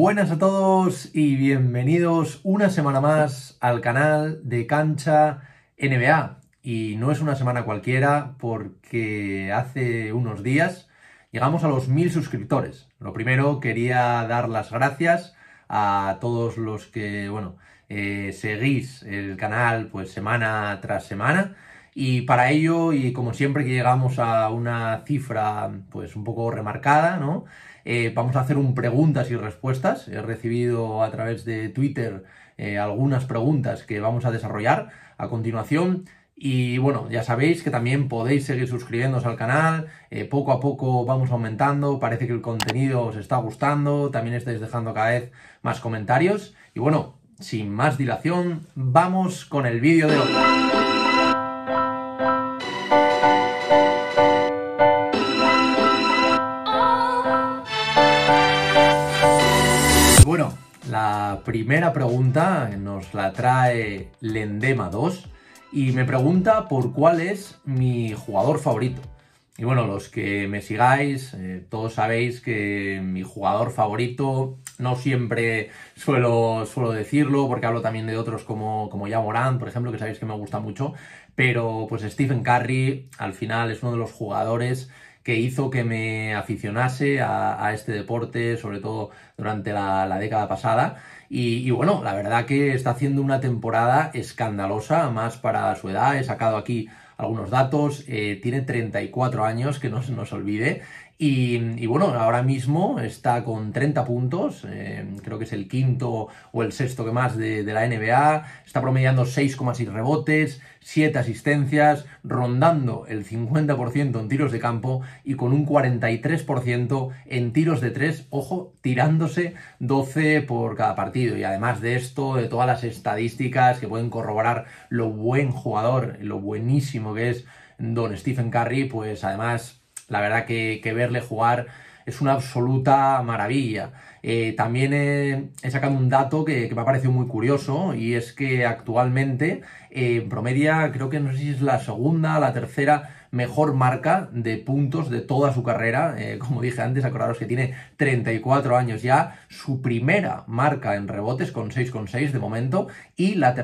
Buenas a todos y bienvenidos una semana más al canal de Cancha NBA. Y no es una semana cualquiera porque hace unos días llegamos a los mil suscriptores. Lo primero quería dar las gracias a todos los que, bueno, eh, seguís el canal pues semana tras semana. Y para ello, y como siempre que llegamos a una cifra pues un poco remarcada, ¿no? Eh, vamos a hacer un preguntas y respuestas. He recibido a través de Twitter eh, algunas preguntas que vamos a desarrollar a continuación. Y bueno, ya sabéis que también podéis seguir suscribiéndose al canal. Eh, poco a poco vamos aumentando. Parece que el contenido os está gustando. También estáis dejando cada vez más comentarios. Y bueno, sin más dilación, vamos con el vídeo de hoy. Primera pregunta nos la trae Lendema 2 y me pregunta por cuál es mi jugador favorito. Y bueno, los que me sigáis, eh, todos sabéis que mi jugador favorito, no siempre suelo, suelo decirlo, porque hablo también de otros como, como ya Morán, por ejemplo, que sabéis que me gusta mucho, pero pues Stephen Curry al final es uno de los jugadores que hizo que me aficionase a, este deporte, sobre todo durante la, década pasada. Y, bueno, la verdad que está haciendo una temporada escandalosa, más para su edad. He sacado aquí algunos datos. Eh, tiene 34 años, que no se nos olvide. Y, bueno, ahora mismo está con 30 puntos, eh, creo que es el quinto o el sexto que más de, la NBA, está promediando 6,6 rebotes, 7 asistencias, rondando el 50% en tiros de campo y con un 43% en tiros de 3, ojo, tirándose 12 por cada partido. Y además de esto, de todas las estadísticas que pueden corroborar lo buen jugador, lo buenísimo que es Don Stephen Curry, pues además la verdad que, verle jugar es una absoluta maravilla. Eh, también he, sacado un dato que, me ha parecido muy curioso y es que actualmente eh, en promedia creo que no sé si es la segunda, la tercera mejor marca de puntos de toda su carrera. Eh, como dije antes, acordaros que tiene 34 años ya, su primera marca en rebotes con 6,6 de momento y la,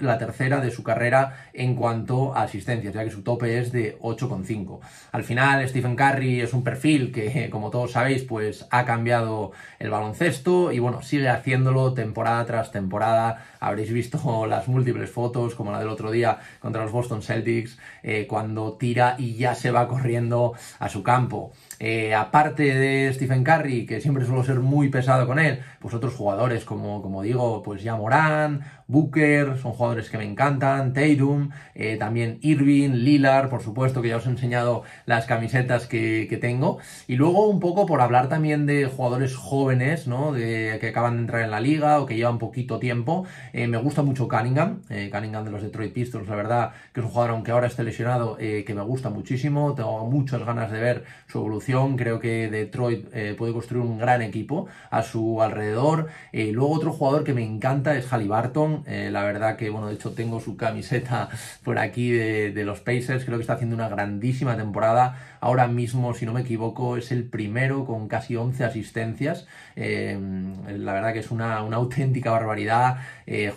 la tercera de su carrera en cuanto a asistencias, ya que su tope es de 8,5. Al final, Stephen Curry es un perfil que, como todos sabéis, pues ha cambiado el baloncesto y bueno, sigue haciéndolo temporada tras temporada. Habréis visto las múltiples fotos, como la del otro día contra los Boston Celtics, eh, cuando tira y ya se va corriendo a su campo. Eh, aparte de Stephen Curry, que siempre suelo ser muy pesado con él, pues otros jugadores como, como digo, pues ya Morán, Booker, son jugadores que me encantan, Tatum, eh, también Irving, Lillard, por supuesto, que ya os he enseñado las camisetas que, tengo. Y luego un poco por hablar también de jugadores jóvenes, ¿no? De, que acaban de entrar en la liga o que llevan poquito tiempo. Eh, me gusta mucho Cunningham, Cunningham de los Detroit Pistons, la verdad que es un jugador, aunque ahora esté lesionado, que me gusta muchísimo. Tengo muchas ganas de ver su evolución Creo que Detroit eh, puede construir un gran equipo a su alrededor. Eh, luego otro jugador que me encanta es Halliburton. Eh, la verdad que, bueno, de hecho tengo su camiseta por aquí de, los Pacers. Creo que está haciendo una grandísima temporada Ahora mismo, si no me equivoco, es el primero con casi 11 asistencias. Eh, la verdad que es una, auténtica barbaridad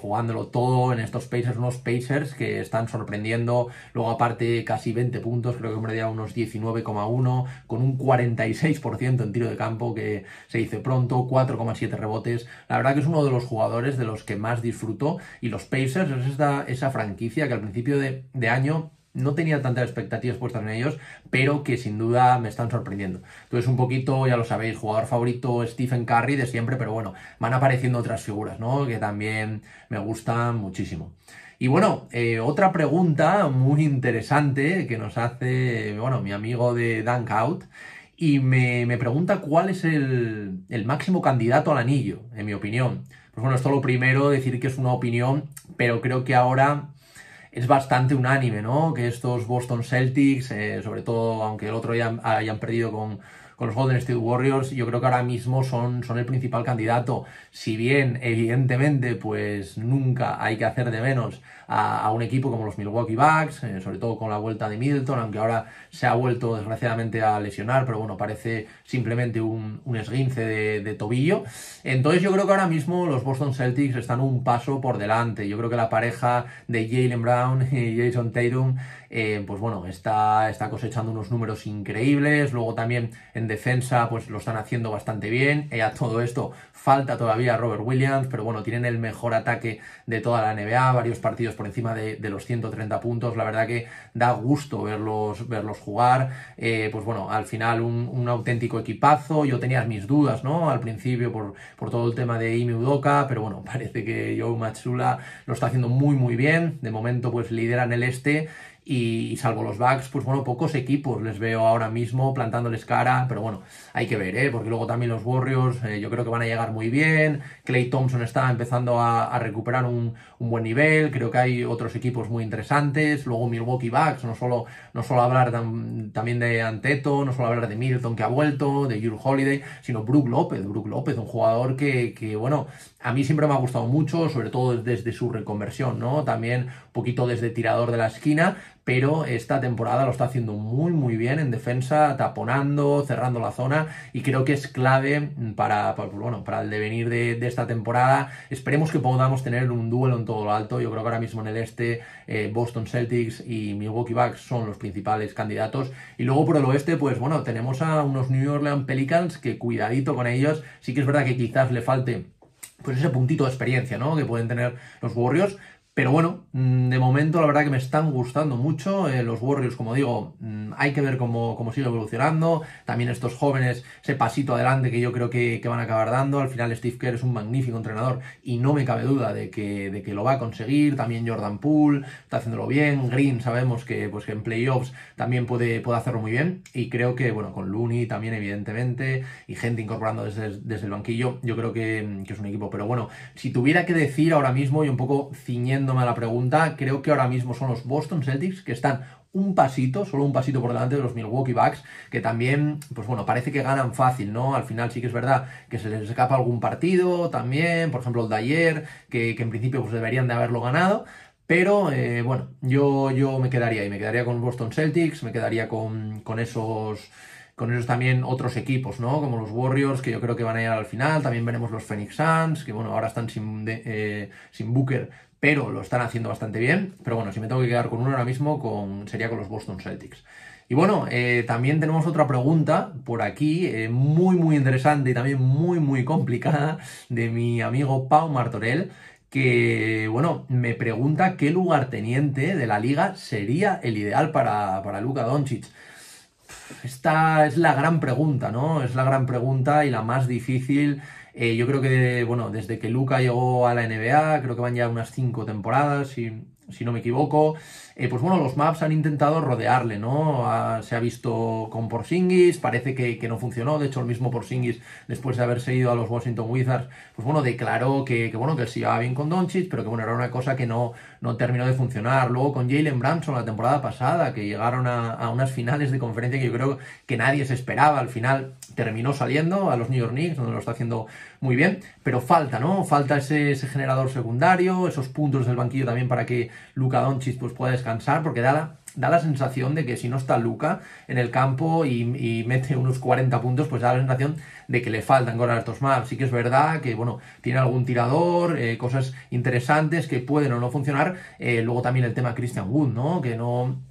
jugándolo todo en estos Pacers, unos Pacers que están sorprendiendo. Luego aparte casi 20 puntos, creo que me unos 19,1 con un 46% en tiro de campo que se dice pronto, 4,7 rebotes. La verdad que es uno de los jugadores de los que más disfruto y los Pacers es esa franquicia que al principio de, año no tenía tantas expectativas puestas en ellos, pero que sin duda me están sorprendiendo. Entonces, un poquito, ya lo sabéis, jugador favorito Stephen Curry de siempre, pero bueno, van apareciendo otras figuras, ¿no? Que también me gustan muchísimo. Y bueno, eh, otra pregunta muy interesante que nos hace, bueno, mi amigo de Dunkout, y me, pregunta cuál es el, el máximo candidato al anillo, en mi opinión. Pues bueno, esto lo primero, decir que es una opinión, pero creo que ahora es bastante unánime, ¿no? Que estos Boston Celtics, eh, sobre todo, aunque el otro día hayan perdido con, con los Golden State Warriors, yo creo que ahora mismo son, son el principal candidato. Si bien, evidentemente, pues nunca hay que hacer de menos a, un equipo como los Milwaukee Bucks, eh, sobre todo con la vuelta de Middleton, aunque ahora se ha vuelto desgraciadamente a lesionar, pero bueno, parece simplemente un, esguince de, tobillo. Entonces yo creo que ahora mismo los Boston Celtics están un paso por delante. Yo creo que la pareja de Jalen Brown y Jason Tatum eh, pues bueno, está, está cosechando unos números increíbles, luego también en defensa pues lo están haciendo bastante bien, y a todo esto falta todavía Robert Williams, pero bueno, tienen el mejor ataque de toda la NBA, varios partidos por encima de, los 130 puntos, la verdad que da gusto verlos, verlos jugar, eh, pues bueno, al final un, auténtico equipazo, yo tenía mis dudas, ¿no? Al principio por, por todo el tema de Imi Udoka, pero bueno, parece que Joe Matsula lo está haciendo muy muy bien, de momento pues lideran el este y, salvo los Bucks, pues bueno, pocos equipos les veo ahora mismo plantándoles cara, pero bueno, hay que ver, ¿eh? porque luego también los Warriors eh, yo creo que van a llegar muy bien, Clay Thompson está empezando a, recuperar un, buen nivel, creo que hay otros equipos muy interesantes, luego Milwaukee Bucks, no solo, no solo hablar también de Anteto, no solo hablar de Milton que ha vuelto, de Jules Holiday, sino Brook López, Brook López, un jugador que, que, bueno, a mí siempre me ha gustado mucho, sobre todo desde su reconversión, ¿no? También un poquito desde tirador de la esquina, pero esta temporada lo está haciendo muy muy bien en defensa, taponando, cerrando la zona y creo que es clave para, pues bueno, para el devenir de, esta temporada. Esperemos que podamos tener un duelo en todo lo alto. Yo creo que ahora mismo en el este eh, Boston Celtics y Milwaukee Bucks son los principales candidatos. Y luego por el oeste, pues bueno, tenemos a unos New Orleans Pelicans que cuidadito con ellos. Sí que es verdad que quizás le falte pues ese puntito de experiencia, ¿no? Que pueden tener los Warriors, pero bueno, mm, de momento la verdad que me están gustando mucho. Eh, los Warriors, como digo, mm, hay que ver cómo, cómo, sigue evolucionando. También estos jóvenes, ese pasito adelante que yo creo que, van a acabar dando. Al final Steve Kerr es un magnífico entrenador y no me cabe duda de que, de que lo va a conseguir. También Jordan Poole está haciéndolo bien. Green sabemos que, pues, que en playoffs también puede, puede hacerlo muy bien. Y creo que, bueno, con Looney también evidentemente y gente incorporando desde, desde el banquillo, yo creo que, que es un equipo. Pero bueno, si tuviera que decir ahora mismo y un poco ciñendo a la pregunta, creo que ahora mismo son los Boston Celtics que están un pasito, solo un pasito por delante de los Milwaukee Bucks, que también, pues bueno, parece que ganan fácil, ¿no? Al final sí que es verdad que se les escapa algún partido también, por ejemplo el de ayer, que, en principio pues deberían de haberlo ganado, pero eh, bueno, yo, yo me quedaría ahí, me quedaría con Boston Celtics, me quedaría con, con esos con ellos también otros equipos, ¿no? Como los Warriors, que yo creo que van a ir al final. También veremos los Phoenix Suns, que bueno, ahora están sin, eh, sin Booker, pero lo están haciendo bastante bien. Pero bueno, si me tengo que quedar con uno ahora mismo, con, sería con los Boston Celtics. Y bueno, eh, también tenemos otra pregunta por aquí, eh, muy muy interesante y también muy muy complicada, de mi amigo Pau Martorell, que bueno, me pregunta qué lugarteniente de la liga sería el ideal para, para Luka Doncic. Esta es la gran pregunta, ¿no? Es la gran pregunta y la más difícil eh, yo creo que, bueno, desde que Luca llegó a la NBA, creo que van ya unas cinco temporadas, si, si no me equivoco, eh, pues bueno, los Maps han intentado rodearle, ¿no? se ha visto con Porzingis, parece que, no funcionó, de hecho el mismo Porzingis, después de haberse ido a los Washington Wizards, pues bueno, declaró que, bueno, que se llevaba bien con Doncic, pero que bueno, era una cosa que no, no terminó de funcionar. Luego con Jalen Branson la temporada pasada, que llegaron a, unas finales de conferencia que yo creo que nadie se esperaba, al final terminó saliendo a los New York Knicks, donde lo está haciendo muy bien, pero falta, ¿no? Falta ese, generador secundario, esos puntos del banquillo también para que Luka Doncic pues pueda descansar, porque da la, da la sensación de que si no está Luca en el campo y, mete unos 40 puntos, pues da la sensación de que le faltan a estos maps. Sí que es verdad que, bueno, tiene algún tirador, eh, cosas interesantes que pueden o no funcionar. Eh, luego también el tema Christian Wood, ¿no? Que no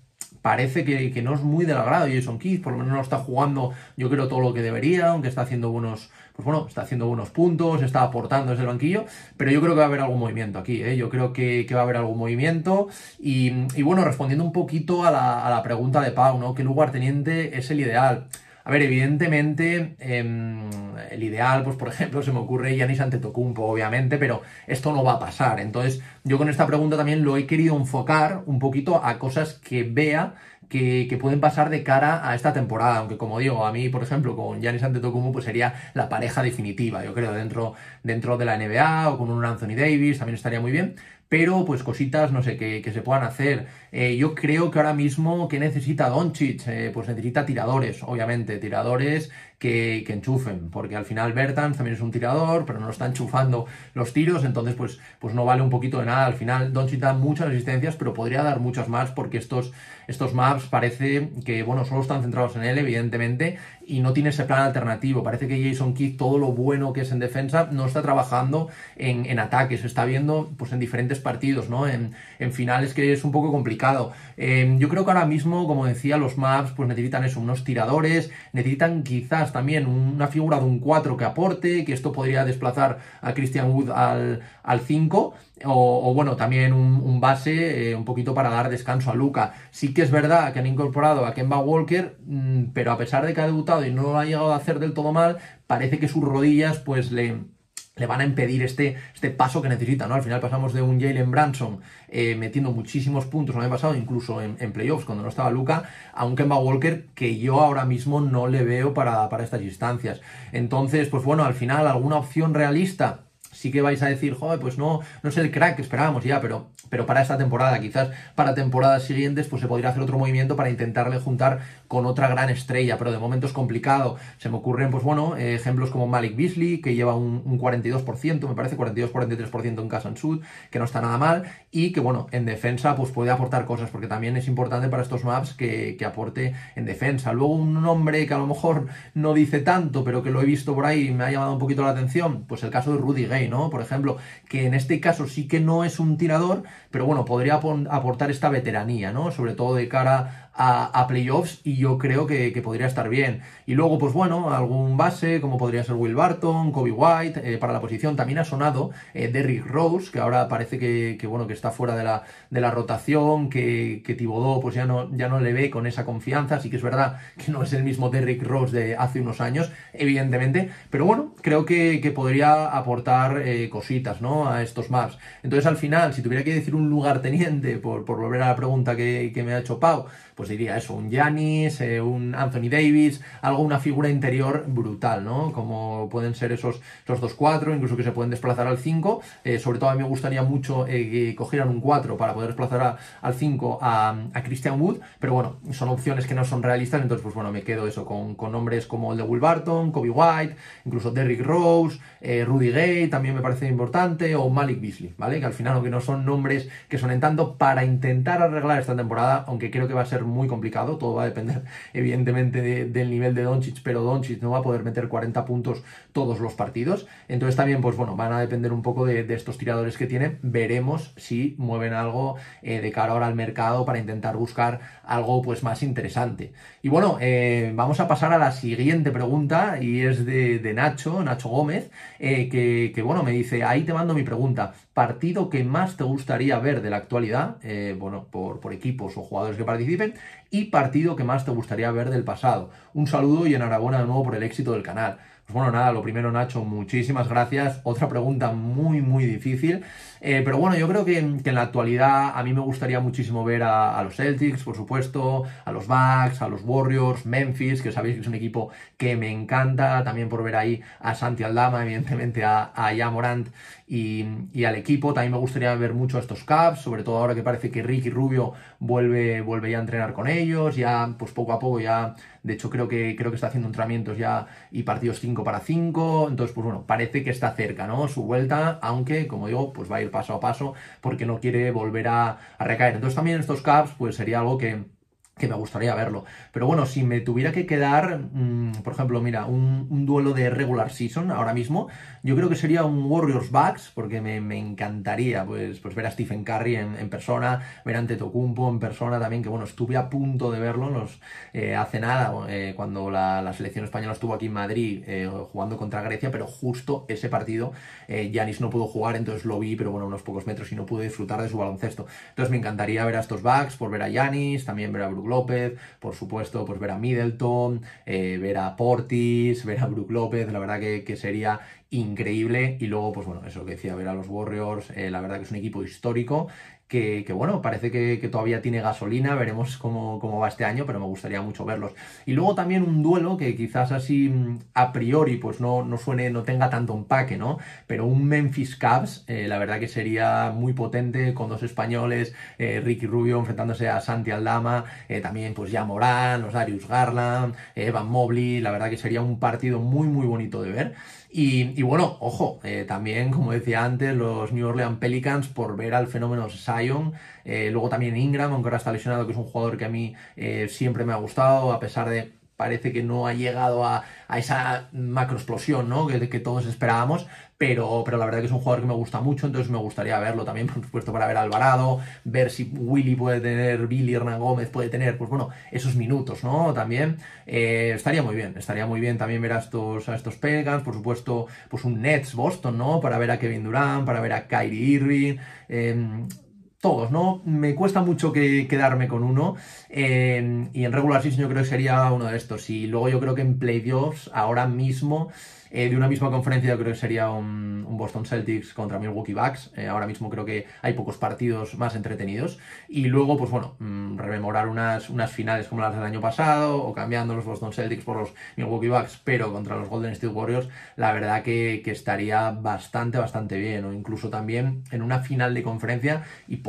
parece que, no es muy del agrado Jason Keith, por lo menos no está jugando yo creo todo lo que debería, aunque está haciendo buenos, pues bueno, está haciendo buenos puntos, está aportando desde el banquillo, pero yo creo que va a haber algún movimiento aquí, ¿eh? yo creo que, va a haber algún movimiento y, bueno, respondiendo un poquito a la, a la pregunta de Pau, ¿no? ¿Qué lugar teniente es el ideal? A ver, evidentemente, em, el ideal, pues por ejemplo, se me ocurre Yanis Antetokounmpo, obviamente, pero esto no va a pasar. Entonces, yo con esta pregunta también lo he querido enfocar un poquito a cosas que vea que, que, pueden pasar de cara a esta temporada. Aunque, como digo, a mí, por ejemplo, con Giannis Antetokounmpo, pues sería la pareja definitiva, yo creo, dentro, dentro de la NBA o con un Anthony Davis, también estaría muy bien pero pues cositas, no sé, que, se puedan hacer. Eh, yo creo que ahora mismo, que necesita Doncic? Eh, pues necesita tiradores, obviamente, tiradores que, enchufen, porque al final Bertans también es un tirador, pero no está enchufando los tiros, entonces pues, pues no vale un poquito de nada. Al final Doncic da muchas asistencias, pero podría dar muchas más porque estos, estos maps parece que, bueno, solo están centrados en él, evidentemente, y no tiene ese plan alternativo. Parece que Jason Kidd, todo lo bueno que es en defensa, no está trabajando en, en ataques, está viendo pues en diferentes partidos, ¿no? En, en finales que es un poco complicado. Eh, yo creo que ahora mismo, como decía, los maps pues necesitan eso, unos tiradores, necesitan quizás también una figura de un 4 que aporte, que esto podría desplazar a Christian Wood al, al 5. O, bueno, también un, base eh, un poquito para dar descanso a Luca. Sí que es verdad que han incorporado a Kemba Walker, mm, pero a pesar de que ha debutado y no lo ha llegado a hacer del todo mal, parece que sus rodillas pues le, le van a impedir este, este paso que necesita, ¿no? Al final pasamos de un Jalen Branson eh, metiendo muchísimos puntos el año pasado, incluso en, playoffs cuando no estaba Luca, a un Kemba Walker que yo ahora mismo no le veo para, para estas instancias. Entonces, pues bueno, al final alguna opción realista sí que vais a decir, joder, pues no, no es el crack que esperábamos ya, pero, pero para esta temporada, quizás para temporadas siguientes, pues se podría hacer otro movimiento para intentarle juntar con otra gran estrella, pero de momento es complicado. Se me ocurren, pues bueno, ejemplos como Malik Beasley, que lleva un, 42%, me parece 42-43% en casa Sud, que no está nada mal, y que bueno, en defensa pues puede aportar cosas, porque también es importante para estos maps que, que aporte en defensa. Luego un nombre que a lo mejor no dice tanto, pero que lo he visto por ahí y me ha llamado un poquito la atención, pues el caso de Rudy Gay, ¿no? Por ejemplo, que en este caso sí que no es un tirador, pero bueno, podría aportar esta veteranía, ¿no? Sobre todo de cara a, playoffs y yo creo que, podría estar bien. Y luego, pues bueno, algún base, como podría ser Will Barton, Kobe White, eh, para la posición también ha sonado eh, Derrick Rose, que ahora parece que, bueno, que está fuera de la, de la rotación, que, que Tibodó pues ya no, ya no le ve con esa confianza, así que es verdad que no es el mismo Derrick Rose de hace unos años, evidentemente, pero bueno, creo que, podría aportar eh, cositas, ¿no? A estos maps. Entonces, al final, si tuviera que decir un lugar teniente, por, por volver a la pregunta que, que me ha hecho Pau, pues diría eso, un Giannis, eh, un Anthony Davis, algo, una figura interior brutal, ¿no? Como pueden ser esos, esos dos cuatro, incluso que se pueden desplazar al 5. Eh, sobre todo a mí me gustaría mucho eh, que cogieran un 4 para poder desplazar al 5 a, Christian Wood, pero bueno, son opciones que no son realistas, entonces pues bueno, me quedo eso con, con nombres como el de Will Barton, Kobe White, incluso Derrick Rose, Rudy Gay también me parece importante, o Malik Beasley, ¿vale? Que al final, aunque no son nombres que son en tanto, para intentar arreglar esta temporada, aunque creo que va a ser muy complicado, todo va a depender evidentemente del nivel de Doncic, pero Doncic no va a poder meter 40 puntos todos los partidos, entonces también pues bueno, van a depender un poco de, estos tiradores que tienen, veremos si mueven algo eh, de cara ahora al mercado para intentar buscar algo pues más interesante. Y bueno, eh, vamos a pasar a la siguiente pregunta y es de, Nacho, Nacho Gómez, eh, que, que, bueno, me dice, ahí te mando mi pregunta, partido que más te gustaría ver de la actualidad, bueno, por, por equipos o jugadores que participen, y partido que más te gustaría ver del pasado. Un saludo y enhorabuena de nuevo por el éxito del canal. Pues bueno, nada, lo primero Nacho, muchísimas gracias. Otra pregunta muy, muy difícil. Eh, pero bueno, yo creo que, en la actualidad a mí me gustaría muchísimo ver a, los Celtics, por supuesto, a los Bucks, a los Warriors, Memphis, que sabéis que es un equipo que me encanta, también por ver ahí a Santi Aldama, evidentemente a, a Yamorant y, al equipo. También me gustaría ver mucho a estos Caps, sobre todo ahora que parece que Ricky Rubio vuelve, vuelve ya a entrenar con ellos, ya pues poco a poco ya, de hecho creo que, creo que está haciendo entrenamientos ya y partidos 5 para 5, entonces pues bueno, parece que está cerca, ¿no? Su vuelta, aunque como digo, pues va a ir paso a paso porque no quiere volver a, recaer. Entonces también estos caps pues sería algo que que me gustaría verlo. Pero bueno, si me tuviera que quedar, mm, por ejemplo, mira, un, duelo de regular season ahora mismo, yo creo que sería un Warriors Bucks, porque me, encantaría pues, pues ver a Stephen Curry en, persona, ver a Antetokounmpo en persona también, que bueno, estuve a punto de verlo los, eh, hace nada, eh, cuando la, selección española estuvo aquí en Madrid eh, jugando contra Grecia, pero justo ese partido Yanis no pudo jugar, entonces lo vi, pero bueno, unos pocos metros y no pude disfrutar de su baloncesto. Entonces me encantaría ver a estos Bucks, por ver a Yanis, también ver a Brook López, por supuesto, pues ver a Middleton, eh, ver a Portis, ver a Brook López, la verdad que, sería increíble. Y luego, pues bueno, eso que decía, ver a los Warriors, eh, la verdad que es un equipo histórico que, bueno, parece que, todavía tiene gasolina, veremos cómo, cómo, va este año, pero me gustaría mucho verlos. Y luego también un duelo que quizás así mm, a priori pues no, no suene, no tenga tanto empaque, ¿no? Pero un Memphis Cavs, eh, la verdad que sería muy potente con dos españoles, eh, Ricky Rubio enfrentándose a Santi Aldama, eh, también pues ya Morán, los Darius Garland, Evan Mobley, la verdad que sería un partido muy muy bonito de ver. Y, bueno, ojo, eh, también, como decía antes, los New Orleans Pelicans por ver al fenómeno Eh, luego también Ingram, aunque ahora está lesionado, que es un jugador que a mí eh, siempre me ha gustado, a pesar de parece que no ha llegado a, esa macro explosión ¿no? que, que todos esperábamos, pero, pero la verdad que es un jugador que me gusta mucho, entonces me gustaría verlo también, por supuesto, para ver a Alvarado, ver si Willy puede tener, Billy Hernán Gómez puede tener, pues bueno, esos minutos, ¿no? También eh, estaría muy bien, estaría muy bien también ver a estos, a estos Pelicans, por supuesto, pues un Nets Boston, ¿no? Para ver a Kevin Durant, para ver a Kyrie Irving, em, todos, ¿no? Me cuesta mucho que, quedarme con uno. Em, y en regular season yo creo que sería uno de estos. Y luego yo creo que en playoffs, ahora mismo, eh, de una misma conferencia yo creo que sería un, Boston Celtics contra Milwaukee Bucks. Eh, ahora mismo creo que hay pocos partidos más entretenidos. Y luego, pues bueno, mm, rememorar unas, unas finales como las del año pasado o cambiando los Boston Celtics por los Milwaukee Bucks, pero contra los Golden State Warriors, la verdad que, estaría bastante, bastante bien. O incluso también en una final de conferencia,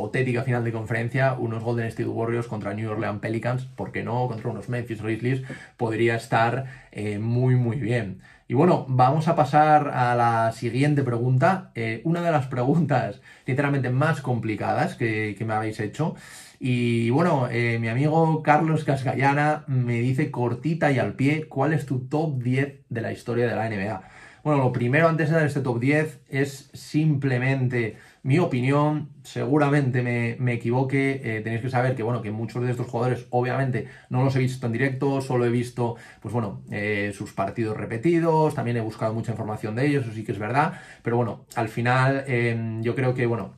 hipotética final de conferencia, unos Golden State Warriors contra New Orleans Pelicans, ¿por qué no? Contra unos Memphis Grizzlies, podría estar eh, muy, muy bien. Y bueno, vamos a pasar a la siguiente pregunta. Eh, una de las preguntas, literalmente, más complicadas que, me habéis hecho. Y bueno, eh, mi amigo Carlos Cascallana me dice cortita y al pie, ¿cuál es tu top 10 de la historia de la NBA? Bueno, lo primero antes de dar este top 10 es simplemente mi opinión, seguramente me, equivoque, eh, tenéis que saber que, bueno, que muchos de estos jugadores, obviamente, no los he visto en directo, solo he visto, pues bueno, eh, sus partidos repetidos, también he buscado mucha información de ellos, eso sí que es verdad, pero bueno, al final em, yo creo que, bueno,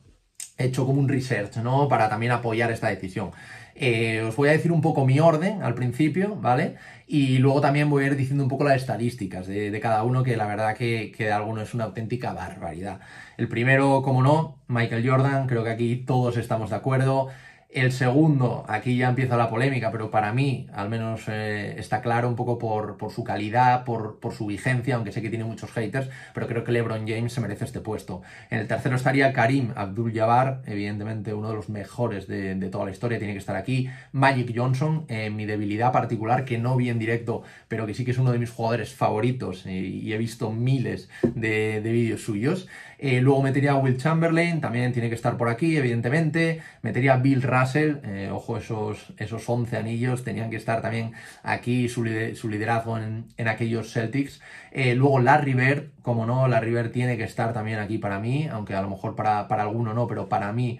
he hecho como un research, ¿no? Para también apoyar esta decisión. Eh, os voy a decir un poco mi orden al principio, ¿vale? Y luego también voy a ir diciendo un poco las estadísticas de, cada uno, que la verdad que, que de alguno es una auténtica barbaridad. El primero, como no, Michael Jordan, creo que aquí todos estamos de acuerdo. El segundo, aquí ya empieza la polémica, pero para mí al menos eh, está claro un poco por, su calidad, por, su vigencia, aunque sé que tiene muchos haters, pero creo que LeBron James se merece este puesto. En el tercero estaría Karim Abdul-Jabbar, evidentemente uno de los mejores de, toda la historia, tiene que estar aquí. Magic Johnson, en mi debilidad particular, que no vi en directo, pero que sí que es uno de mis jugadores favoritos y, he visto miles de, de vídeos suyos. Eh, luego metería a Will Chamberlain, también tiene que estar por aquí, evidentemente. Metería a Bill Russell, eh, ojo, esos, esos 11 anillos tenían que estar también aquí, su, liderazgo en, aquellos Celtics. Eh, luego Larry Bird, como no, Larry Bird tiene que estar también aquí para mí, aunque a lo mejor para, para alguno no, pero para mí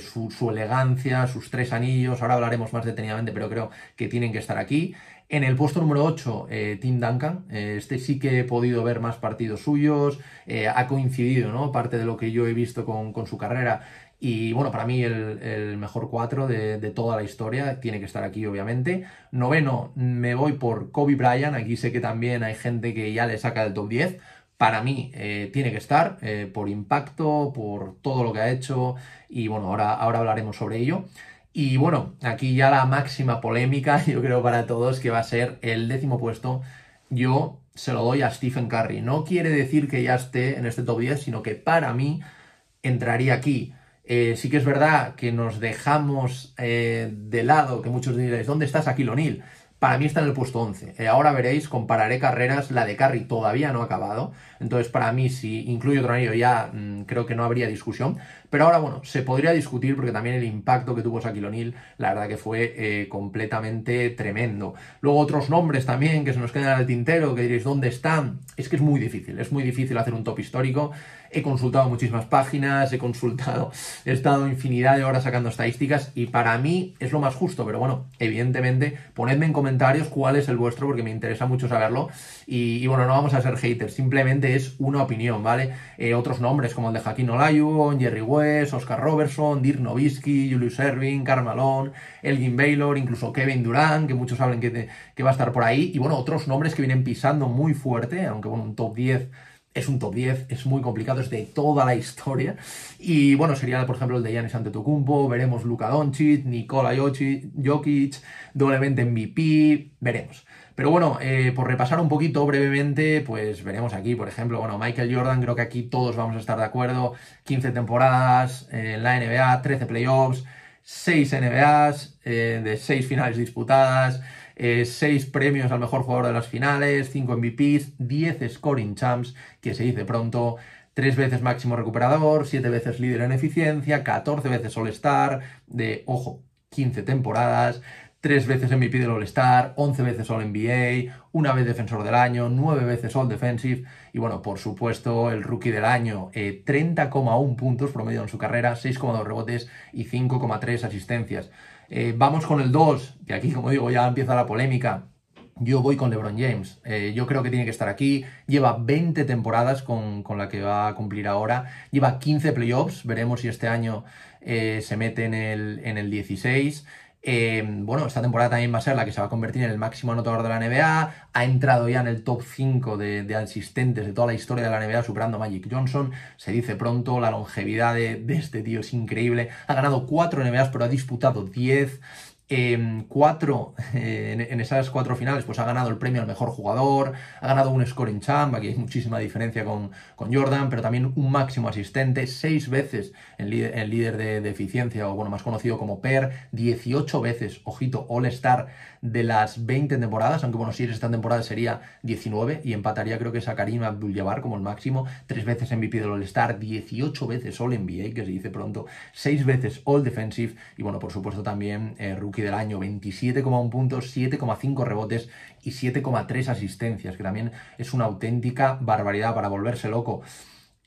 su, su, elegancia, sus tres anillos, ahora hablaremos más detenidamente, pero creo que tienen que estar aquí. En el puesto número 8, eh, Tim Duncan. Eh, este sí que he podido ver más partidos suyos. Eh, ha coincidido, ¿no? Parte de lo que yo he visto con, su carrera. Y bueno, para mí el, mejor 4 de, toda la historia tiene que estar aquí, obviamente. Noveno, me voy por Kobe Bryant. Aquí sé que también hay gente que ya le saca del top 10. Para mí tiene que estar por impacto, por todo lo que ha hecho. Y bueno, ahora, ahora hablaremos sobre ello. Y bueno, aquí ya la máxima polémica, yo creo para todos, que va a ser el décimo puesto. Yo se lo doy a Stephen Curry. No quiere decir que ya esté en este top 10, sino que para mí entraría aquí. Eh, sí que es verdad que nos dejamos eh, de lado, que muchos diréis, ¿dónde estás aquí, Lonil? Para mí está en el puesto 11. Eh, ahora veréis, compararé carreras, la de Curry todavía no ha acabado. Entonces, para mí, si incluyo otro anillo ya, mm, creo que no habría discusión. Pero ahora, bueno, se podría discutir porque también el impacto que tuvo Shaquille O'Neal, la verdad que fue eh, completamente tremendo. Luego otros nombres también que se nos quedan al tintero, que diréis, ¿dónde están? Es que es muy difícil, es muy difícil hacer un top histórico. He consultado muchísimas páginas, he consultado, he estado infinidad de horas sacando estadísticas y para mí es lo más justo, pero bueno, evidentemente, ponedme en comentarios cuál es el vuestro porque me interesa mucho saberlo. Y, bueno, no vamos a ser haters, simplemente es una opinión, ¿vale? Eh, otros nombres como el de Jaquín Olajuwon, Jerry West, Oscar Robertson, Dirk Nowitzki, Julius Erving, Carmalón, Elgin Baylor, incluso Kevin Durant, que muchos que, que va a estar por ahí. Y bueno, otros nombres que vienen pisando muy fuerte, aunque bueno, un top 10 es un top 10, es muy complicado, es de toda la historia. Y bueno, sería por ejemplo el de Giannis Antetokounmpo, veremos Luka Doncic, Nikola Jokic, doblemente MVP, veremos. Pero bueno, eh, por repasar un poquito brevemente, pues veremos aquí, por ejemplo, bueno, Michael Jordan, creo que aquí todos vamos a estar de acuerdo, 15 temporadas en la NBA, 13 playoffs, 6 NBAs, eh, de 6 finales disputadas, 6 eh, premios al mejor jugador de las finales, 5 MVPs, 10 scoring champs, que se dice pronto, 3 veces máximo recuperador, 7 veces líder en eficiencia, 14 veces All-Star, de, ojo, 15 temporadas, tres veces MVP del All-Star, 11 veces All-NBA, una vez defensor del año, nueve veces All-Defensive y bueno, por supuesto, el rookie del año, 30,1 eh, puntos promedio en su carrera, 6,2 rebotes y 5,3 asistencias. Eh, vamos con el 2, que aquí, como digo, ya empieza la polémica. Yo voy con LeBron James. Eh, yo creo que tiene que estar aquí. Lleva 20 temporadas con, la que va a cumplir ahora. Lleva 15 playoffs. Veremos si este año se mete en el, en el 16. Em, bueno, esta temporada también va a ser la que se va a convertir en el máximo anotador de la NBA. Ha entrado ya en el top 5 de, asistentes de toda la historia de la NBA, superando a Magic Johnson. Se dice pronto, la longevidad de, este tío es increíble. Ha ganado 4 NBAs, pero ha disputado 10 cuatro, eh, en, esas cuatro finales, pues ha ganado el premio al mejor jugador, ha ganado un scoring champ, aquí hay muchísima diferencia con, con Jordan, pero también un máximo asistente, seis veces en líder, de, eficiencia, o bueno, más conocido como PER, 18 veces, ojito, All-Star de las 20 temporadas, aunque bueno, si es esta temporada sería 19 y empataría creo que es a Karim Abdul-Jabbar como el máximo, tres veces MVP del All-Star, 18 veces All-NBA, que se dice pronto, seis veces All-Defensive y bueno, por supuesto también eh, Rookie del año, 27,1 puntos, 7,5 rebotes y 7,3 asistencias, que también es una auténtica barbaridad para volverse loco.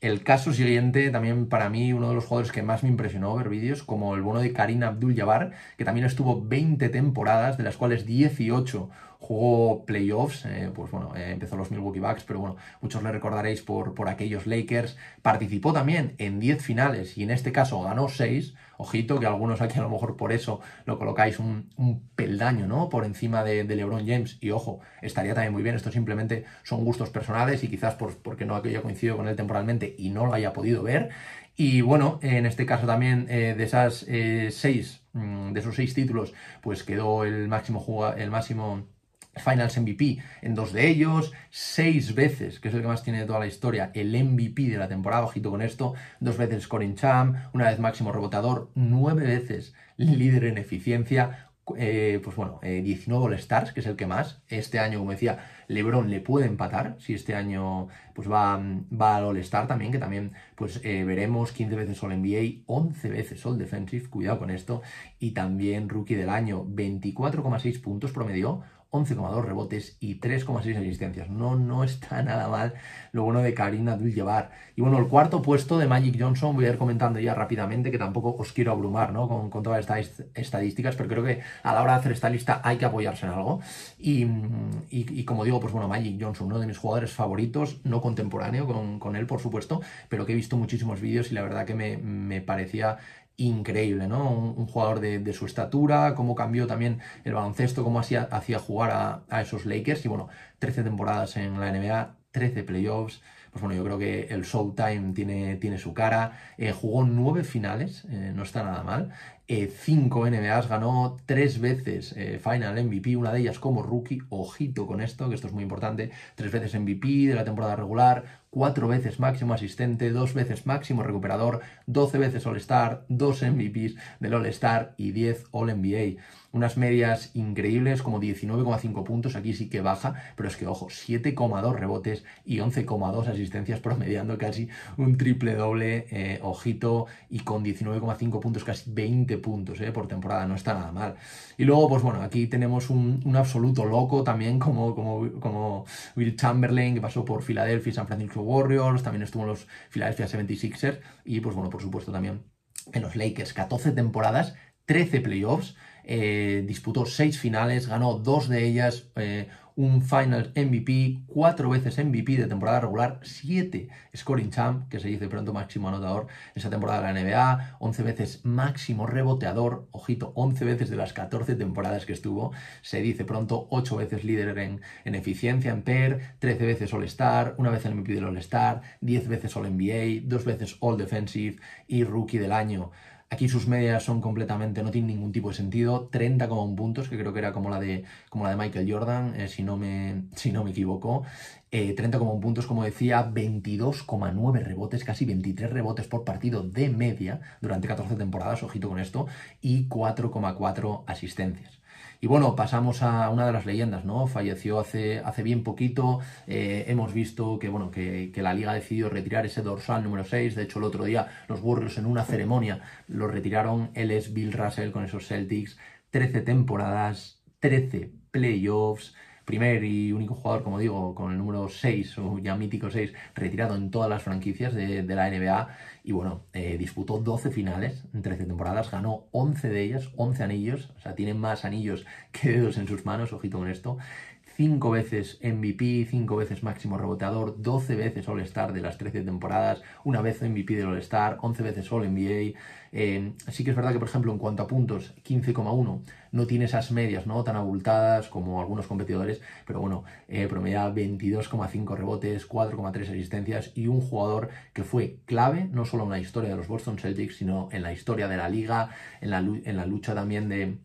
El caso siguiente, también para mí, uno de los jugadores que más me impresionó ver vídeos, como el bueno de Karim Abdul-Jabbar, que también estuvo 20 temporadas, de las cuales 18 jugó playoffs, eh, pues bueno, eh, empezó los Milwaukee Bucks, pero bueno, muchos le recordaréis por, por aquellos Lakers. Participó también en 10 finales y en este caso ganó 6. Ojito, que algunos aquí a lo mejor por eso lo colocáis un, peldaño, ¿no? Por encima de, LeBron James. Y ojo, estaría también muy bien. Esto simplemente son gustos personales y quizás por, porque no haya coincidido con él temporalmente y no lo haya podido ver. Y bueno, en este caso también eh, de esas seis, mm, de esos seis títulos, pues quedó el máximo, el máximo Finals MVP en dos de ellos, seis veces, que es el que más tiene de toda la historia, el MVP de la temporada, ojito con esto, dos veces scoring champ, una vez máximo rebotador, nueve veces líder en eficiencia, eh, pues bueno, 19 All Stars, que es el que más. Este año, como decía, LeBron le puede empatar. Si este año pues va, va al All Star también, que también pues eh, veremos 15 veces All NBA, 11 veces All Defensive, cuidado con esto. Y también Rookie del año, 24,6 puntos promedio, 11,2 rebotes y 3,6 asistencias. No, no está nada mal lo bueno de Karim Abdul-Jabbar. Y bueno, el cuarto puesto de Magic Johnson, voy a ir comentando ya rápidamente, que tampoco os quiero abrumar ¿no? con, con todas estas estadísticas, pero creo que a la hora de hacer esta lista hay que apoyarse en algo. Y, y, como digo, pues bueno, Magic Johnson, uno de mis jugadores favoritos, no contemporáneo con, con él, por supuesto, pero que he visto muchísimos vídeos y la verdad que me, me parecía increíble, ¿no? Un, jugador de, su estatura, cómo cambió también el baloncesto, cómo hacía, jugar a, esos Lakers. Y bueno, 13 temporadas en la NBA, 13 playoffs. Pues bueno, yo creo que el Showtime tiene, tiene su cara. Eh, jugó nueve finales, eh, no está nada mal. Eh, cinco NBAs, ganó tres veces Final MVP, una de ellas como rookie. Ojito con esto, que esto es muy importante. Tres veces MVP de la temporada regular, cuatro veces máximo asistente, dos veces máximo recuperador, 12 veces All-Star, dos MVPs del All-Star y 10 All-NBA. Unas medias increíbles, como 19,5 puntos, aquí sí que baja, pero es que ojo, 7,2 rebotes y 11,2 asistencias, promediando casi un triple doble, eh, ojito, y con 19,5 puntos, casi 20 puntos eh, por temporada, no está nada mal. Y luego, pues bueno, aquí tenemos un, un absoluto loco también, como, como, como Will Chamberlain, que pasó por Filadelfia y San Francisco Warriors, también estuvo en los Philadelphia 76ers y pues bueno, por supuesto también en los Lakers, 14 temporadas, 13 playoffs, eh, disputó 6 finales, ganó dos de ellas, eh, un Finals MVP, cuatro veces MVP de temporada regular, siete scoring champ, que se dice pronto máximo anotador esa temporada de la NBA, 11 veces máximo reboteador, ojito, 11 veces de las 14 temporadas que estuvo, se dice pronto, 8 veces líder en, en eficiencia en PER, 13 veces All-Star, una vez el MVP del All-Star, 10 veces All-NBA, dos veces All-Defensive y Rookie del año. Aquí sus medias son completamente, no tienen ningún tipo de sentido. 30,1 puntos, que creo que era como la de, como la de Michael Jordan, eh, si, no me, si no me equivoco. Eh, 30,1 puntos, como decía, 22,9 rebotes, casi 23 rebotes por partido de media durante 14 temporadas, ojito con esto, y 4,4 asistencias. Y bueno, pasamos a una de las leyendas, ¿no? Falleció hace, hace bien poquito. Eh, hemos visto que, bueno, que, la liga ha decidido retirar ese dorsal número 6. De hecho, el otro día los Warriors en una ceremonia lo retiraron. Él es Bill Russell con esos Celtics. 13 temporadas, 13 playoffs primer y único jugador, como digo, con el número 6 o ya mítico 6, retirado en todas las franquicias de la NBA. Y bueno, eh, disputó 12 finales en 13 temporadas, ganó 11 de ellas, 11 anillos, o sea, tiene más anillos que dedos en sus manos, ojito con esto. 5 veces MVP, 5 veces máximo reboteador, 12 veces All-Star de las 13 temporadas, una vez MVP del All-Star, 11 veces All-NBA. Eh, sí que es verdad que, por ejemplo, en cuanto a puntos, 15,1 no tiene esas medias no tan abultadas como algunos competidores, pero bueno, eh, promedia 22,5 rebotes, 4,3 asistencias y un jugador que fue clave no solo en la historia de los Boston Celtics, sino en la historia de la liga, en la, en la lucha también de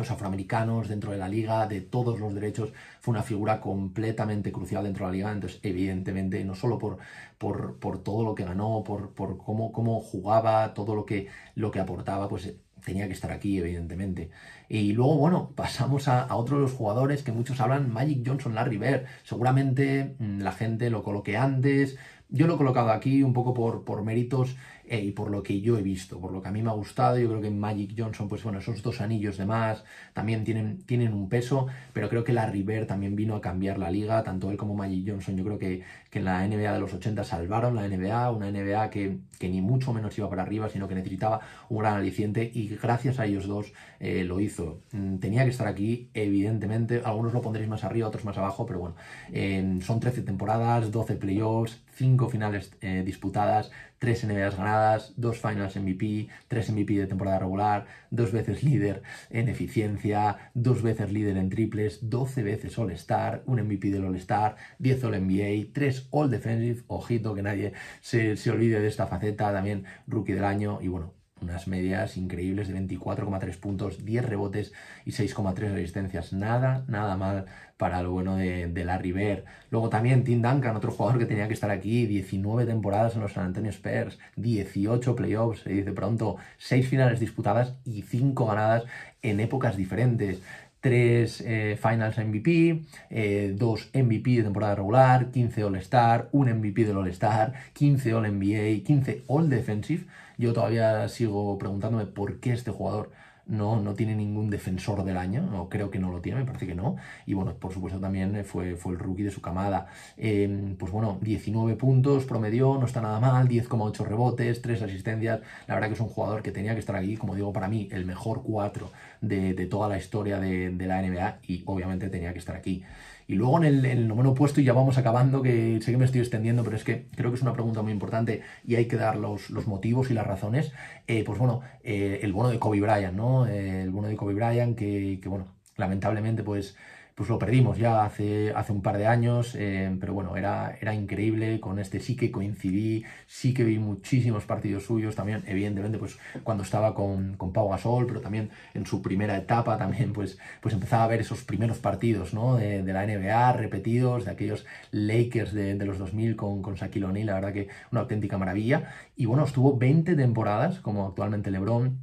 los afroamericanos dentro de la liga, de todos los derechos, fue una figura completamente crucial dentro de la liga, entonces evidentemente no solo por, por, por todo lo que ganó, por, por cómo, cómo, jugaba, todo lo que, lo que aportaba, pues tenía que estar aquí, evidentemente. Y luego, bueno, pasamos a, otro de los jugadores que muchos hablan, Magic Johnson, Larry Bird. Seguramente mm, la gente lo coloque antes, yo lo he colocado aquí un poco por, por méritos eh, y por lo que yo he visto, por lo que a mí me ha gustado. Yo creo que Magic Johnson, pues bueno, esos dos anillos de más también tienen, tienen un peso, pero creo que la River también vino a cambiar la liga, tanto él como Magic Johnson. Yo creo que, que en la NBA de los 80 salvaron la NBA, una NBA que, que, ni mucho menos iba para arriba, sino que necesitaba un gran aliciente y gracias a ellos dos eh, lo hizo. Mm, tenía que estar aquí, evidentemente. Algunos lo pondréis más arriba, otros más abajo, pero bueno, eh, son 13 temporadas, 12 playoffs, 5 finales eh, disputadas, 3 NBAs ganadas, 2 Finals MVP, 3 MVP de temporada regular, 2 veces líder en eficiencia, 2 veces líder en triples, 12 veces All-Star, un MVP del All-Star, 10 All-NBA, 3 All-Defensive, ojito que nadie se, se olvide de esta faceta, también Rookie del año y bueno, unas medias increíbles de 24,3 puntos, 10 rebotes y 6,3 resistencias. Nada, nada mal para lo bueno de, de Larry. Luego también Tim Duncan, otro jugador que tenía que estar aquí, 19 temporadas en los San Antonio Spurs, 18 playoffs, se dice pronto, 6 finales disputadas y 5 ganadas en épocas diferentes. 3 eh, Finals MVP, eh, 2 MVP de temporada regular, 15 All-Star, 1 MVP del All-Star, 15 All-NBA, 15 All-Defensive. Yo todavía sigo preguntándome por qué este jugador no, no tiene ningún defensor del año, no, creo que no lo tiene, me parece que no. Y bueno, por supuesto también fue, fue el rookie de su camada. Eh, pues bueno, 19 puntos promedió, no está nada mal, 10,8 rebotes, 3 asistencias. La verdad que es un jugador que tenía que estar aquí, como digo, para mí, el mejor 4 de, de toda la historia de, de la NBA y obviamente tenía que estar aquí. Y luego en el, el, noveno puesto, y ya vamos acabando, que sé que me estoy extendiendo, pero es que creo que es una pregunta muy importante y hay que dar los, los motivos y las razones. Eh, pues bueno, eh, el bono de Kobe Bryant, ¿no? Eh, el bono de Kobe Bryant, que, que bueno, lamentablemente, pues pues lo perdimos ya hace, hace un par de años, eh, pero bueno, era, era increíble, con este sí que coincidí, sí que vi muchísimos partidos suyos, también evidentemente pues cuando estaba con, con Pau Gasol, pero también en su primera etapa también pues, pues empezaba a ver esos primeros partidos ¿no? de, de la NBA repetidos, de aquellos Lakers de, de los 2000 con, con Shaquille O'Neal, la verdad que una auténtica maravilla, y bueno, estuvo 20 temporadas como actualmente LeBron,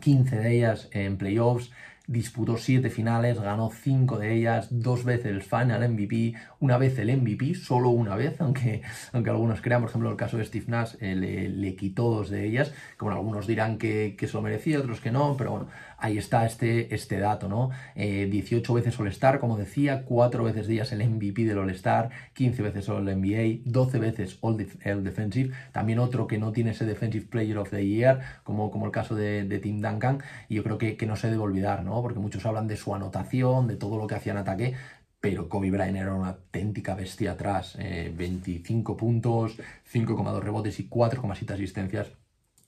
15 de ellas en playoffs, disputó siete finales, ganó cinco de ellas, dos veces el Final MVP, una vez el MVP, solo una vez, aunque, aunque algunos crean, por ejemplo, el caso de Steve Nash eh, le, quitó dos de ellas, como algunos dirán que, que se lo merecía, otros que no, pero bueno, ahí está este, este dato, ¿no? Eh, 18 veces All-Star, como decía, 4 veces días el MVP del All-Star, 15 veces All-NBA, 12 veces All-Defensive, también otro que no tiene ese Defensive Player of the Year, como, como el caso de, Tim Duncan, y yo creo que, que no se debe olvidar, ¿no? Porque muchos hablan de su anotación, de todo lo que hacía en ataque, pero Kobe Bryant era una auténtica bestia atrás. 25 puntos, 5,2 rebotes y 4,7 asistencias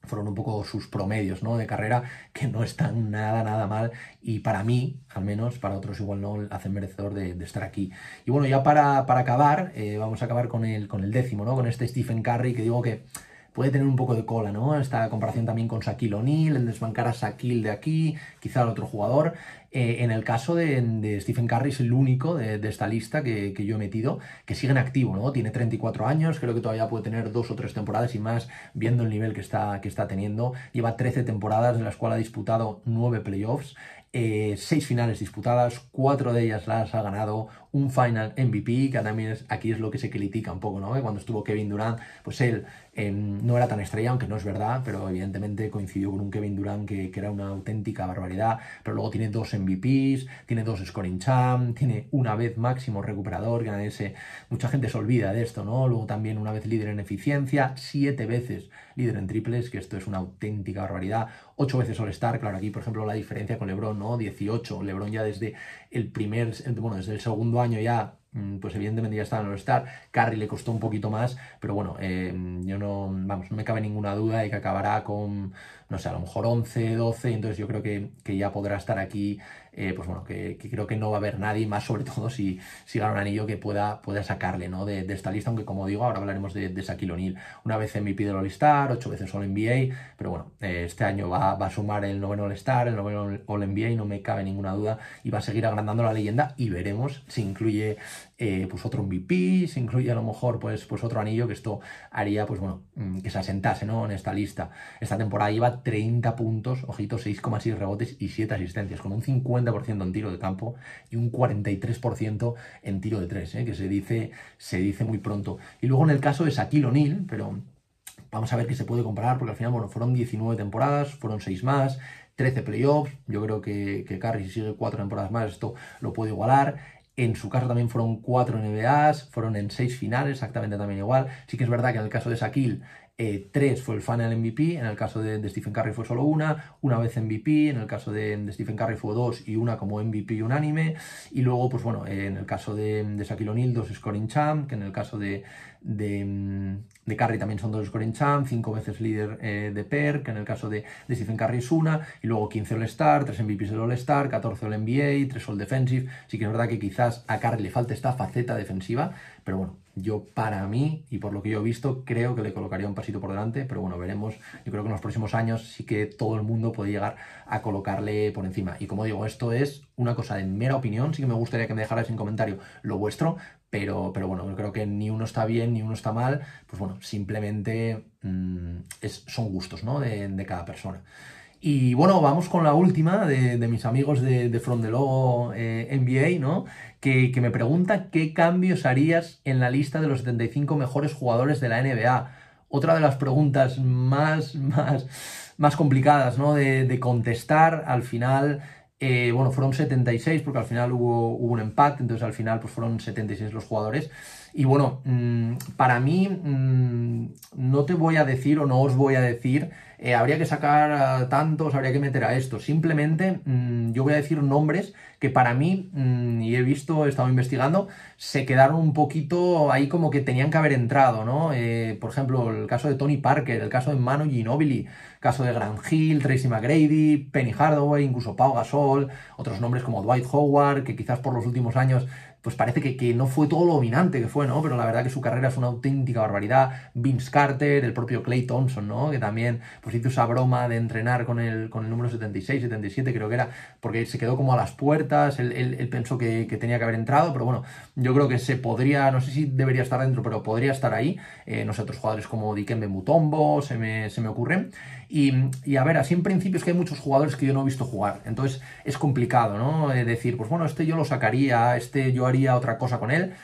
fueron un poco sus promedios ¿no? de carrera, que no están nada, nada mal. Y para mí, al menos, para otros igual no, hacen merecedor de, estar aquí. Y bueno, ya para, acabar, eh, vamos a acabar con el, con el décimo, ¿no? con este Stephen Curry, que digo que puede tener un poco de cola, ¿no? Esta comparación también con Shaquille O'Neal, el desbancar a Shaquille de aquí, quizá el otro jugador. Eh, en el caso de, Stephen Curry es el único de, esta lista que, yo he metido que sigue en activo, ¿no? Tiene 34 años, creo que todavía puede tener dos o tres temporadas y más, viendo el nivel que está, que está teniendo. Lleva 13 temporadas, en las cuales ha disputado 9 playoffs. Eh, seis finales disputadas, cuatro de ellas las ha ganado, un final MVP, que también es, aquí es lo que se critica un poco, ¿no? cuando estuvo Kevin Durant, pues él em, no era tan estrella, aunque no es verdad, pero evidentemente coincidió con un Kevin Durant que, era una auténtica barbaridad, pero luego tiene dos MVPs, tiene dos scoring champ, tiene una vez máximo recuperador, que ese, mucha gente se olvida de esto, ¿no? Luego también una vez líder en eficiencia, siete veces líder en triples, que esto es una auténtica barbaridad, ocho veces All-Star, claro, aquí por ejemplo la diferencia con LeBron, ¿no? 18, LeBron ya desde el primer, bueno, desde el segundo año ya mm, pues evidentemente ya estaba en el All-Star. Carry le costó un poquito más, pero bueno, eh, yo no, vamos, no me cabe ninguna duda de que acabará con, no sé, a lo mejor 11, 12, entonces yo creo que, que ya podrá estar aquí eh, pues bueno, que, creo que no va a haber nadie más, sobre todo si, si gana un anillo que pueda, pueda sacarle ¿no? de, esta lista, aunque como digo, ahora hablaremos de, de Shaquille O'Neal. Una vez MVP del All-Star, ocho veces All-NBA, pero bueno, eh, este año va, a sumar el noveno All-Star, el noveno All-NBA, no me cabe ninguna duda, y va a seguir agrandando la leyenda y veremos si incluye eh, pues otro MVP, si incluye a lo mejor pues, pues otro anillo, que esto haría pues bueno, mm, que se asentase ¿no? en esta lista. Esta temporada lleva 30 puntos, ojito, 6,6 rebotes y 7 asistencias, con un 50 en tiro de campo y un 43% en tiro de tres, ¿eh? que se dice, se dice muy pronto. Y luego en el caso de Shaquille O'Neal, pero vamos a ver qué se puede comparar, porque al final, bueno, fueron 19 temporadas, fueron 6 más, 13 playoffs, yo creo que, que Curry si sigue 4 temporadas más, esto lo puede igualar. En su caso también fueron 4 NBAs, fueron en 6 finales, exactamente también igual. Sí que es verdad que en el caso de Shaquille eh, tres fue el final MVP, en el caso de, Stephen Curry fue solo una, una vez MVP, en el caso de, Stephen Curry fue dos y una como MVP unánime, y luego, pues bueno, en el caso de, de Shaquille O'Neal, dos scoring champ, que en el caso de, de, mm, Curry también son dos scoring champ, cinco veces líder eh, de PER, que en el caso de, Stephen Curry es una, y luego 15 All-Star, 3 MVPs del All-Star, 14 All-NBA, 3 All-Defensive, sí que es verdad que quizás a Curry le falta esta faceta defensiva, pero bueno, yo para mí, y por lo que yo he visto, creo que le colocaría un pasito por delante, pero bueno, veremos, yo creo que en los próximos años sí que todo el mundo puede llegar a colocarle por encima, y como digo, esto es una cosa de mera opinión, sí que me gustaría que me dejarais en comentario lo vuestro, pero, pero bueno, yo creo que ni uno está bien ni uno está mal, pues bueno, simplemente mm, es, son gustos ¿no? de, cada persona. Y bueno, vamos con la última de, mis amigos de, de From Law eh, NBA, ¿no? Que, me pregunta qué cambios harías en la lista de los 75 mejores jugadores de la NBA. Otra de las preguntas más, más, más complicadas ¿no? de, de contestar al final eh, bueno, fueron 76 porque al final hubo, hubo, un empate, entonces al final pues fueron 76 los jugadores. Y bueno, mm, para mí mm, no te voy a decir o no os voy a decir, eh, habría que sacar tantos, habría que meter a esto. Simplemente mm, yo voy a decir nombres que para mí, y he visto, he estado investigando, se quedaron un poquito ahí como que tenían que haber entrado, ¿no? Eh, por ejemplo, el caso de Tony Parker, el caso de Manu Ginobili, caso de Grant Hill, Tracy McGrady, Penny Hardaway, incluso Pau Gasol, otros nombres como Dwight Howard, que quizás por los últimos años pues parece que, no fue todo lo dominante que fue, ¿no? Pero la verdad que su carrera es una auténtica barbaridad. Vince Carter, el propio Clay Thompson, ¿no? Que también pues hizo esa broma de entrenar con el, con el número 76, 77 creo que era, porque se quedó como a las puertas, él, pensó que, tenía que haber entrado, pero bueno, yo creo que se podría, no sé si debería estar dentro, pero podría estar ahí. Eh, no sé, otros jugadores como Dikembe Mutombo, se me, se me ocurren. Y, a ver, así en principio es que hay muchos jugadores que yo no he visto jugar, entonces es complicado, ¿no? Eh, decir, pues bueno, este yo lo sacaría, este yo haría otra cosa con él.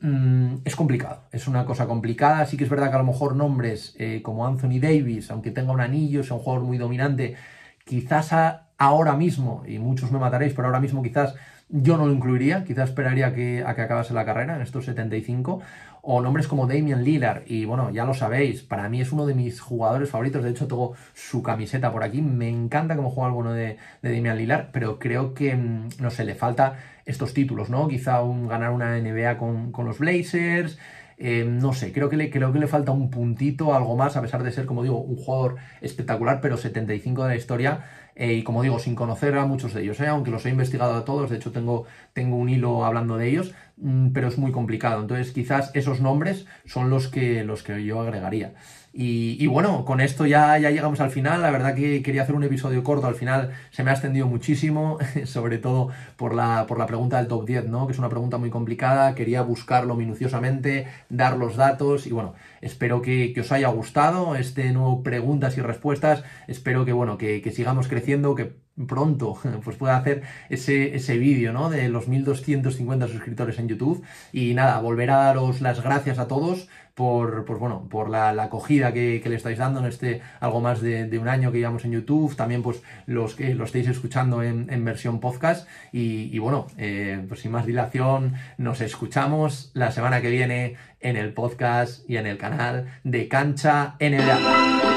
Mm, es complicado, es una cosa complicada. Sí que es verdad que a lo mejor nombres eh, como Anthony Davis, aunque tenga un anillo, sea un jugador muy dominante, quizás ahora mismo, y muchos me mataréis, pero ahora mismo quizás yo no lo incluiría, quizás esperaría que, a que acabase la carrera en estos 75. O nombres como Damian Lillard, y bueno, ya lo sabéis, para mí es uno de mis jugadores favoritos, de hecho tengo su camiseta por aquí, me encanta cómo juega el bueno de, Damian Lillard, pero creo que, mm, no sé, le falta estos títulos, ¿no? Quizá un, ganar una NBA con, con los Blazers, eh, no sé, creo que, le, creo que le falta un puntito, algo más, a pesar de ser, como digo, un jugador espectacular, pero 75 de la historia. Eh, y como digo, sin conocer a muchos de ellos, ¿eh? aunque los he investigado a todos, de hecho tengo, tengo un hilo hablando de ellos, pero es muy complicado. Entonces, quizás esos nombres son los que, los que yo agregaría. Y, bueno, con esto ya, ya llegamos al final. La verdad que quería hacer un episodio corto. Al final se me ha extendido muchísimo, sobre todo por la, por la pregunta del top 10, ¿no? Que es una pregunta muy complicada. Quería buscarlo minuciosamente, dar los datos y bueno, espero que, os haya gustado este nuevo preguntas y respuestas. Espero que bueno, que sigamos creciendo, que pronto pues pueda hacer ese, ese vídeo ¿no? de los 1250 suscriptores en YouTube y nada, volver a daros las gracias a todos por, por bueno, por la, acogida que, le estáis dando en este algo más de, un año que llevamos en YouTube, también pues los que lo estáis escuchando en, versión podcast y, bueno, eh, pues sin más dilación nos escuchamos la semana que viene en el podcast y en el canal de Cancha NBA.